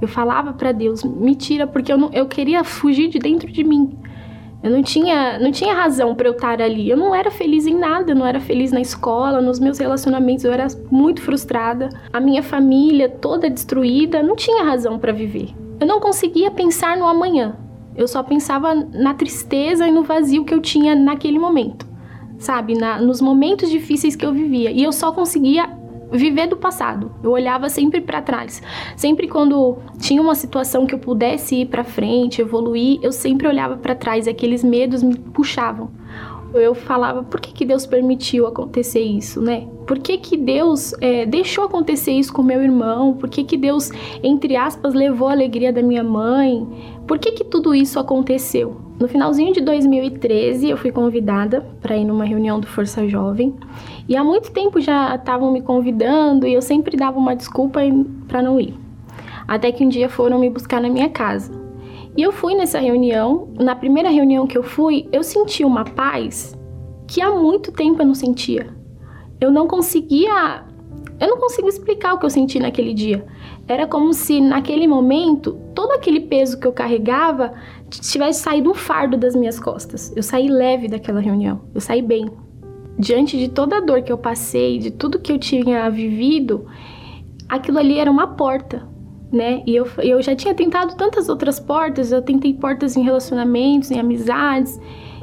H: Eu falava para Deus, me tira, porque eu, não, eu queria fugir de dentro de mim. Eu não tinha, não tinha razão para eu estar ali. Eu não era feliz em nada, eu não era feliz na escola, nos meus relacionamentos, eu era muito frustrada. A minha família toda destruída, não tinha razão para viver. Eu não conseguia pensar no amanhã. Eu só pensava na tristeza e no vazio que eu tinha naquele momento. Sabe, na, nos momentos difíceis que eu vivia. E eu só conseguia viver do passado. Eu olhava sempre para trás. Sempre quando tinha uma situação que eu pudesse ir para frente, evoluir, eu sempre olhava para trás e aqueles medos me puxavam. Eu falava, por que, que Deus permitiu acontecer isso, né? Por que, que Deus é, deixou acontecer isso com meu irmão? Por que, que Deus, entre aspas, levou a alegria da minha mãe? Por que, que tudo isso aconteceu? No finalzinho de 2013, eu fui convidada para ir numa reunião do Força Jovem. E há muito tempo já estavam me convidando e eu sempre dava uma desculpa para não ir. Até que um dia foram me buscar na minha casa. E eu fui nessa reunião. Na primeira reunião que eu fui, eu senti uma paz que há muito tempo eu não sentia. Eu não conseguia. Eu não consigo explicar o que eu senti naquele dia. Era como se naquele momento todo aquele peso que eu carregava tivesse saído um fardo das minhas costas. Eu saí leve daquela reunião, eu saí bem. Diante de toda a dor que eu passei, de tudo que eu tinha vivido, aquilo ali era uma porta, né? E eu, eu já tinha tentado tantas outras portas, eu tentei portas em relacionamentos, em amizades,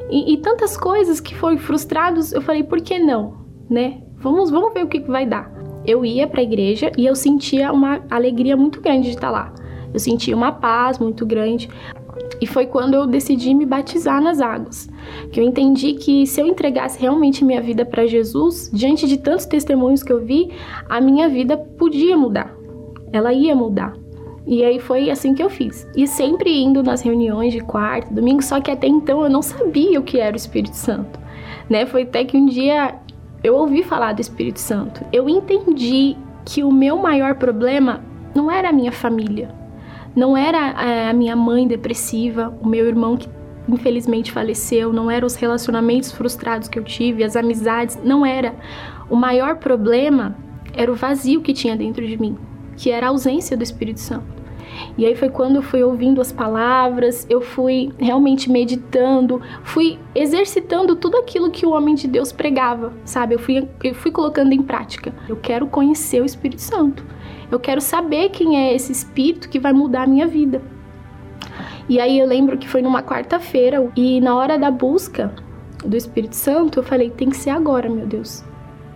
H: e, e tantas coisas que foram frustrados. Eu falei, por que não, né? Vamos, vamos ver o que, que vai dar. Eu ia para a igreja e eu sentia uma alegria muito grande de estar lá. Eu sentia uma paz muito grande. E foi quando eu decidi me batizar nas águas, que eu entendi que se eu entregasse realmente minha vida para Jesus, diante de tantos testemunhos que eu vi, a minha vida podia mudar. Ela ia mudar. E aí foi assim que eu fiz. E sempre indo nas reuniões de quarta, domingo, só que até então eu não sabia o que era o Espírito Santo. Né? Foi até que um dia eu ouvi falar do Espírito Santo. Eu entendi que o meu maior problema não era a minha família, não era é, a minha mãe depressiva, o meu irmão que infelizmente faleceu, não eram os relacionamentos frustrados que eu tive, as amizades, não era. O maior problema era o vazio que tinha dentro de mim, que era a ausência do Espírito Santo. E aí foi quando eu fui ouvindo as palavras, eu fui realmente meditando, fui exercitando tudo aquilo que o homem de Deus pregava, sabe? Eu fui, eu fui colocando em prática. Eu quero conhecer o Espírito Santo. Eu quero saber quem é esse Espírito que vai mudar a minha vida. E aí eu lembro que foi numa quarta-feira e na hora da busca do Espírito Santo, eu falei: tem que ser agora, meu Deus.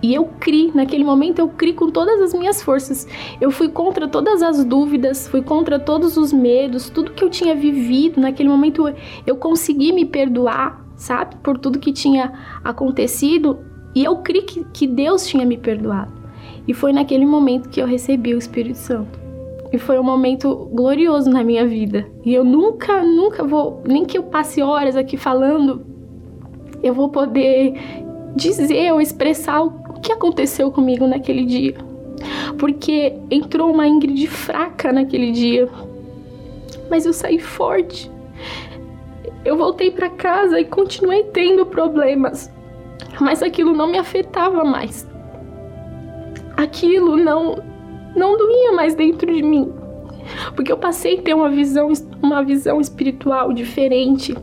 H: E eu criei, naquele momento eu criei com todas as minhas forças. Eu fui contra todas as dúvidas, fui contra todos os medos, tudo que eu tinha vivido. Naquele momento eu consegui me perdoar, sabe? Por tudo que tinha acontecido. E eu criei que, que Deus tinha me perdoado. E foi naquele momento que eu recebi o Espírito Santo. E foi um momento glorioso na minha vida. E eu nunca, nunca vou, nem que eu passe horas aqui falando, eu vou poder dizer ou expressar o o que aconteceu comigo naquele dia. Porque entrou uma Ingrid fraca naquele dia, mas eu saí forte. Eu voltei para casa e continuei tendo problemas, mas aquilo não me afetava mais. Aquilo não não doía mais dentro de mim, porque eu passei a ter uma visão uma visão espiritual diferente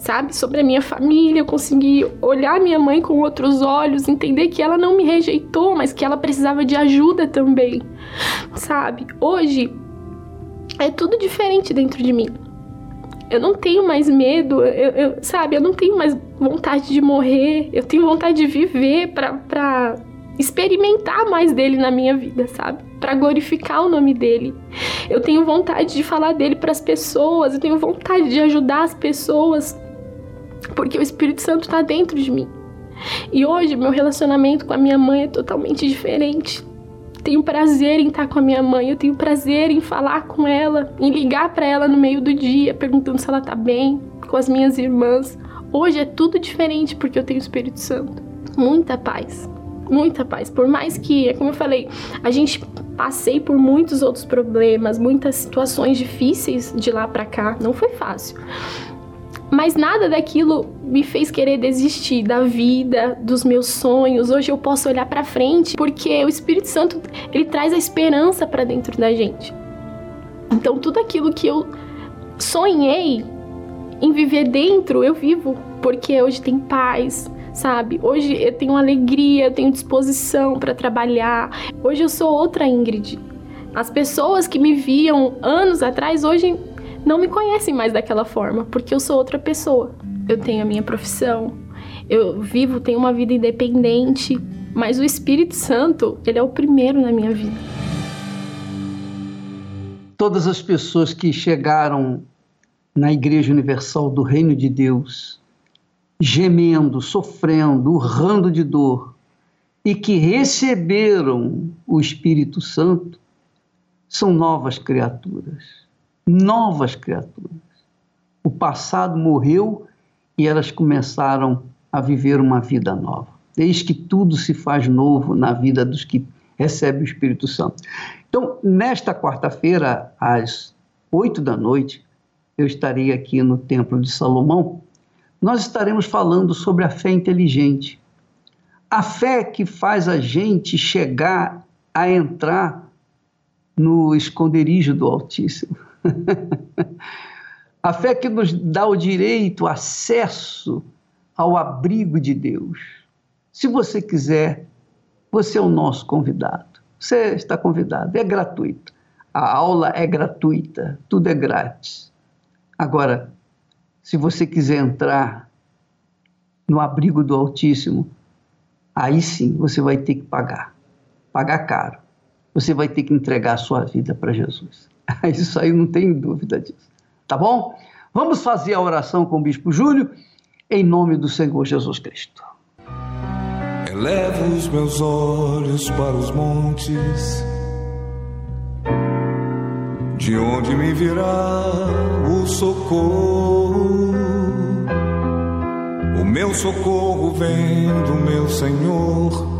H: sabe? Sobre a minha família, eu consegui olhar minha mãe com outros olhos, entender que ela não me rejeitou, mas que ela precisava de ajuda também, sabe? Hoje é tudo diferente dentro de mim. Eu não tenho mais medo, eu, eu, sabe? Eu não tenho mais vontade de morrer, eu tenho vontade de viver pra, experimentar mais dele na minha vida, sabe? Para glorificar o nome dele. Eu tenho vontade de falar dele para as pessoas, eu tenho vontade de ajudar as pessoas porque o Espírito Santo está dentro de mim. E hoje meu relacionamento com a minha mãe é totalmente diferente. Tenho prazer em estar com a minha mãe, eu tenho prazer em falar com ela, em ligar para ela no meio do dia, perguntando se ela tá bem, com as minhas irmãs. Hoje é tudo diferente porque eu tenho o Espírito Santo. Muita paz, muita paz. Por mais que, é como eu falei, a gente passei por muitos outros problemas, muitas situações difíceis de lá para cá, não foi fácil. Mas nada daquilo me fez querer desistir da vida, dos meus sonhos. Hoje eu posso olhar para frente, porque o Espírito Santo, ele traz a esperança para dentro da gente. Então tudo aquilo que eu sonhei em viver dentro, eu vivo, porque hoje tem paz, sabe? Hoje eu tenho alegria, eu tenho disposição para trabalhar. Hoje eu sou outra Ingrid. As pessoas que me viam anos atrás hoje não me conhecem mais daquela forma, porque eu sou outra pessoa. Eu tenho a minha profissão, eu vivo, tenho uma vida independente, mas o Espírito Santo, ele é o primeiro na minha vida.
B: Todas as pessoas que chegaram na Igreja Universal do Reino de Deus, gemendo, sofrendo, urrando de dor, e que receberam o Espírito Santo, são novas criaturas novas criaturas. O passado morreu e elas começaram a viver uma vida nova. Eis que tudo se faz novo na vida dos que recebem o Espírito Santo. Então, nesta quarta-feira, às oito da noite, eu estarei aqui no Templo de Salomão. Nós estaremos falando sobre a fé inteligente. A fé que faz a gente chegar a entrar no esconderijo do Altíssimo. a fé que nos dá o direito, acesso ao abrigo de Deus. Se você quiser, você é o nosso convidado. Você está convidado, é gratuito. A aula é gratuita, tudo é grátis. Agora, se você quiser entrar no abrigo do Altíssimo, aí sim você vai ter que pagar. Pagar caro. Você vai ter que entregar a sua vida para Jesus. Isso aí não tem dúvida disso. Tá bom? Vamos fazer a oração com o Bispo Júlio, em nome do Senhor Jesus Cristo.
I: Elevo os meus olhos para os montes, De onde me virá o socorro? O meu socorro vem do meu Senhor,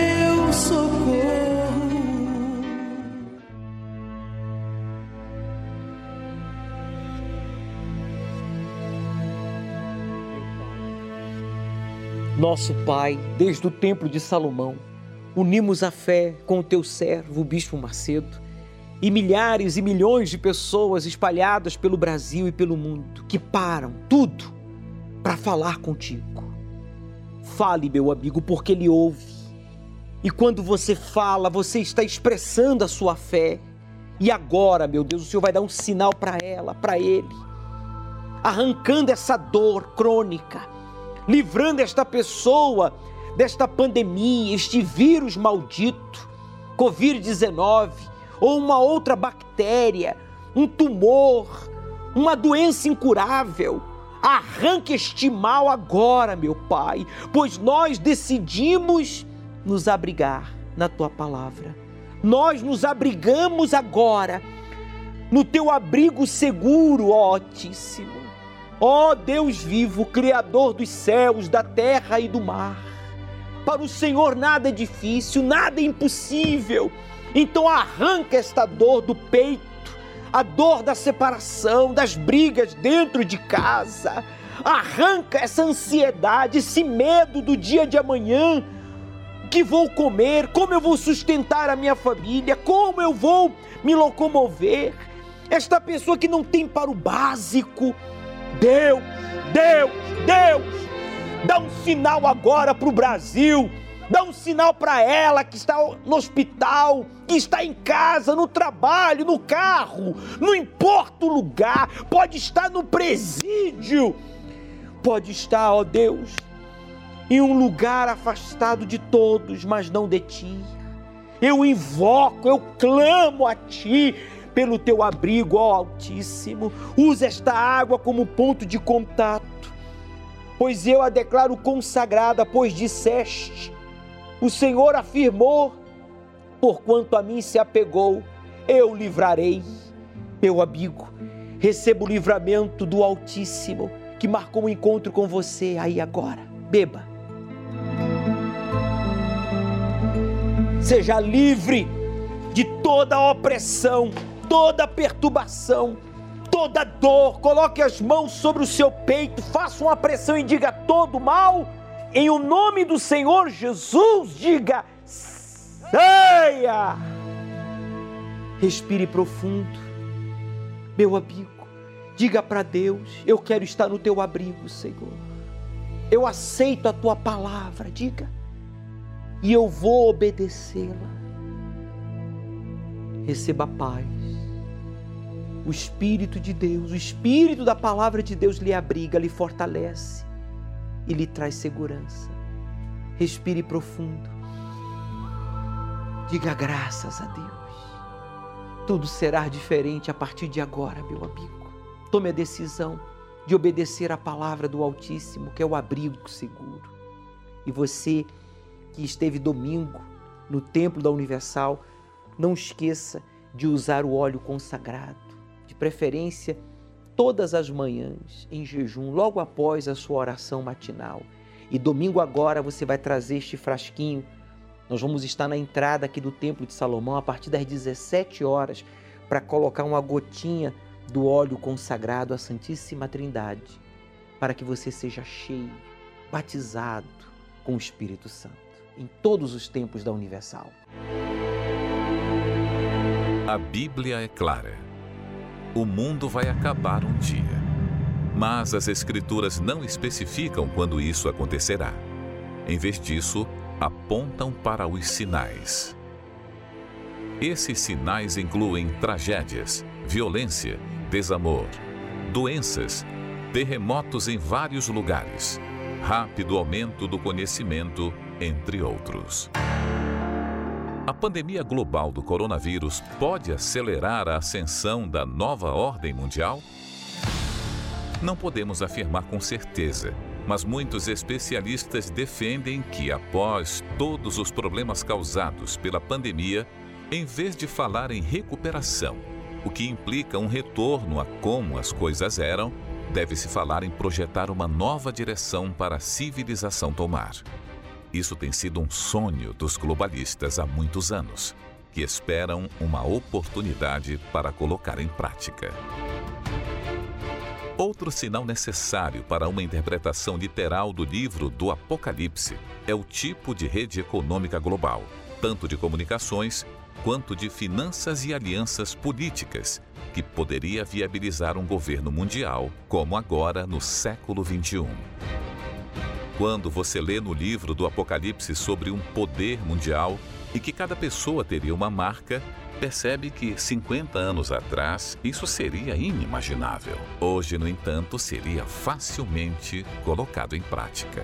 J: Nosso Pai, desde o templo de Salomão, unimos a fé com o teu servo, o Bispo Macedo e milhares e milhões de pessoas espalhadas pelo Brasil e pelo mundo que param tudo para falar contigo. Fale, meu amigo, porque ele ouve. E quando você fala, você está expressando a sua fé. E agora, meu Deus, o Senhor vai dar um sinal para ela, para ele, arrancando essa dor crônica, livrando esta pessoa desta pandemia, este vírus maldito, Covid-19 ou uma outra bactéria, um tumor, uma doença incurável. Arranque este mal agora, meu Pai, pois nós decidimos nos abrigar na tua palavra. Nós nos abrigamos agora no teu abrigo seguro, ó Altíssimo. Ó Deus vivo, Criador dos céus, da terra e do mar. Para o Senhor nada é difícil, nada é impossível. Então arranca esta dor do peito, a dor da separação, das brigas dentro de casa. Arranca essa ansiedade, esse medo do dia de amanhã. Que vou comer, como eu vou sustentar a minha família, como eu vou me locomover. Esta pessoa que não tem para o básico. Deus, Deus, Deus, dá um sinal agora para o Brasil Dá um sinal para ela que está no hospital, que está em casa, no trabalho, no carro, não importa o lugar, pode estar no presídio, pode estar, ó Deus, em um lugar afastado de todos, mas não de ti. Eu invoco, eu clamo a ti pelo teu abrigo, ó Altíssimo. Usa esta água como ponto de contato, pois eu a declaro consagrada, pois disseste o Senhor afirmou: Porquanto a mim se apegou, eu livrarei. Meu amigo, receba o livramento do Altíssimo que marcou um encontro com você aí agora. Beba. Seja livre de toda opressão, toda perturbação, toda dor. Coloque as mãos sobre o seu peito, faça uma pressão e diga todo mal em o nome do Senhor Jesus, diga: saia! Respire profundo, meu amigo. Diga para Deus: Eu quero estar no teu abrigo, Senhor. Eu aceito a tua palavra, diga, e eu vou obedecê-la. Receba paz. O Espírito de Deus, o Espírito da palavra de Deus lhe abriga, lhe fortalece e lhe traz segurança. Respire profundo. Diga graças a Deus. Tudo será diferente a partir de agora, meu amigo. Tome a decisão de obedecer à palavra do Altíssimo, que é o abrigo seguro. E você que esteve domingo no templo da Universal, não esqueça de usar o óleo consagrado, preferência todas as manhãs em jejum, logo após a sua oração matinal. E domingo agora você vai trazer este frasquinho. Nós vamos estar na entrada aqui do Templo de Salomão a partir das 17 horas para colocar uma gotinha do óleo consagrado à Santíssima Trindade, para que você seja cheio, batizado com o Espírito Santo em todos os tempos da Universal.
F: A Bíblia é clara o mundo vai acabar um dia. Mas as Escrituras não especificam quando isso acontecerá. Em vez disso, apontam para os sinais. Esses sinais incluem tragédias, violência, desamor, doenças, terremotos em vários lugares, rápido aumento do conhecimento, entre outros. A pandemia global do coronavírus pode acelerar a ascensão da nova ordem mundial? Não podemos afirmar com certeza, mas muitos especialistas defendem que, após todos os problemas causados pela pandemia, em vez de falar em recuperação, o que implica um retorno a como as coisas eram, deve-se falar em projetar uma nova direção para a civilização tomar. Isso tem sido um sonho dos globalistas há muitos anos, que esperam uma oportunidade para colocar em prática. Outro sinal necessário para uma interpretação literal do livro do Apocalipse é o tipo de rede econômica global, tanto de comunicações quanto de finanças e alianças políticas, que poderia viabilizar um governo mundial, como agora no século XXI. Quando você lê no livro do Apocalipse sobre um poder mundial e que cada pessoa teria uma marca, percebe que 50 anos atrás isso seria inimaginável. Hoje, no entanto, seria facilmente colocado em prática.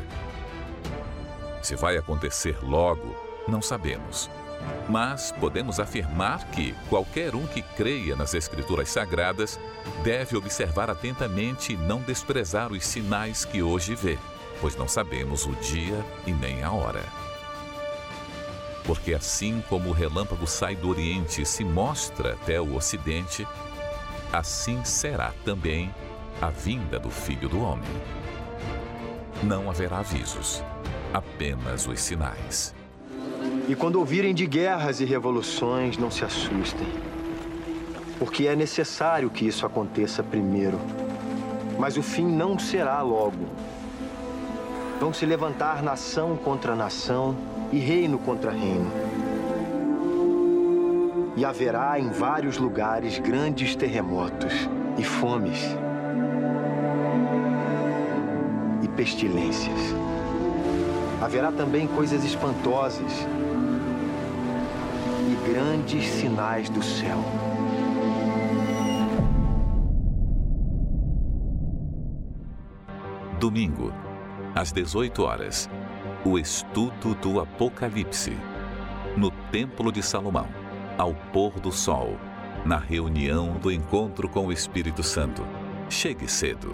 F: Se vai acontecer logo, não sabemos. Mas podemos afirmar que qualquer um que creia nas Escrituras Sagradas deve observar atentamente e não desprezar os sinais que hoje vê, pois não sabemos o dia e nem a hora. Porque assim como o relâmpago sai do Oriente e se mostra até o Ocidente, assim será também a vinda do Filho do Homem. Não haverá avisos, apenas os sinais.
C: E quando ouvirem de guerras e revoluções, não se assustem. Porque é necessário que isso aconteça primeiro. Mas o fim não será logo. Vão se levantar nação contra nação e reino contra reino. E haverá em vários lugares grandes terremotos e fomes e pestilências. Haverá também coisas espantosas e grandes sinais do céu.
F: Domingo, às 18 horas, o estudo do Apocalipse, no Templo de Salomão, ao pôr do sol, na reunião do encontro com o Espírito Santo. Chegue cedo.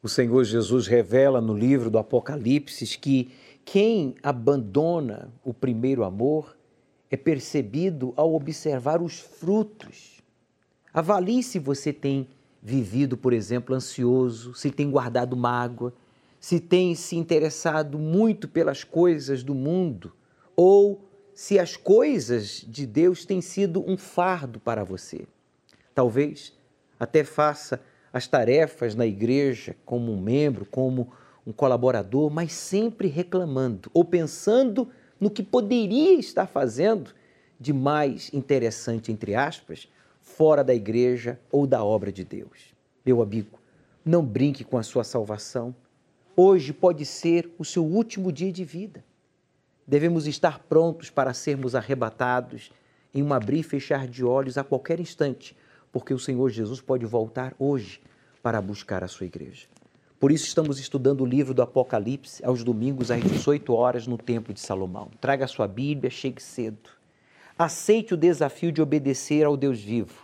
J: O Senhor Jesus revela no livro do Apocalipse que quem abandona o primeiro amor é percebido ao observar os frutos. Avalie se você tem vivido, por exemplo, ansioso, se tem guardado mágoa, se tem se interessado muito pelas coisas do mundo ou se as coisas de Deus têm sido um fardo para você. Talvez até faça as tarefas na igreja como um membro, como um colaborador, mas sempre reclamando ou pensando no que poderia estar fazendo de mais interessante, entre aspas, fora da igreja ou da obra de Deus. Meu amigo, não brinque com a sua salvação Hoje pode ser o seu último dia de vida. Devemos estar prontos para sermos arrebatados em um abrir e fechar de olhos a qualquer instante, porque o Senhor Jesus pode voltar hoje para buscar a sua igreja. Por isso estamos estudando o livro do Apocalipse aos domingos às 18 horas no Templo de Salomão. Traga a sua Bíblia, chegue cedo. Aceite o desafio de obedecer ao Deus vivo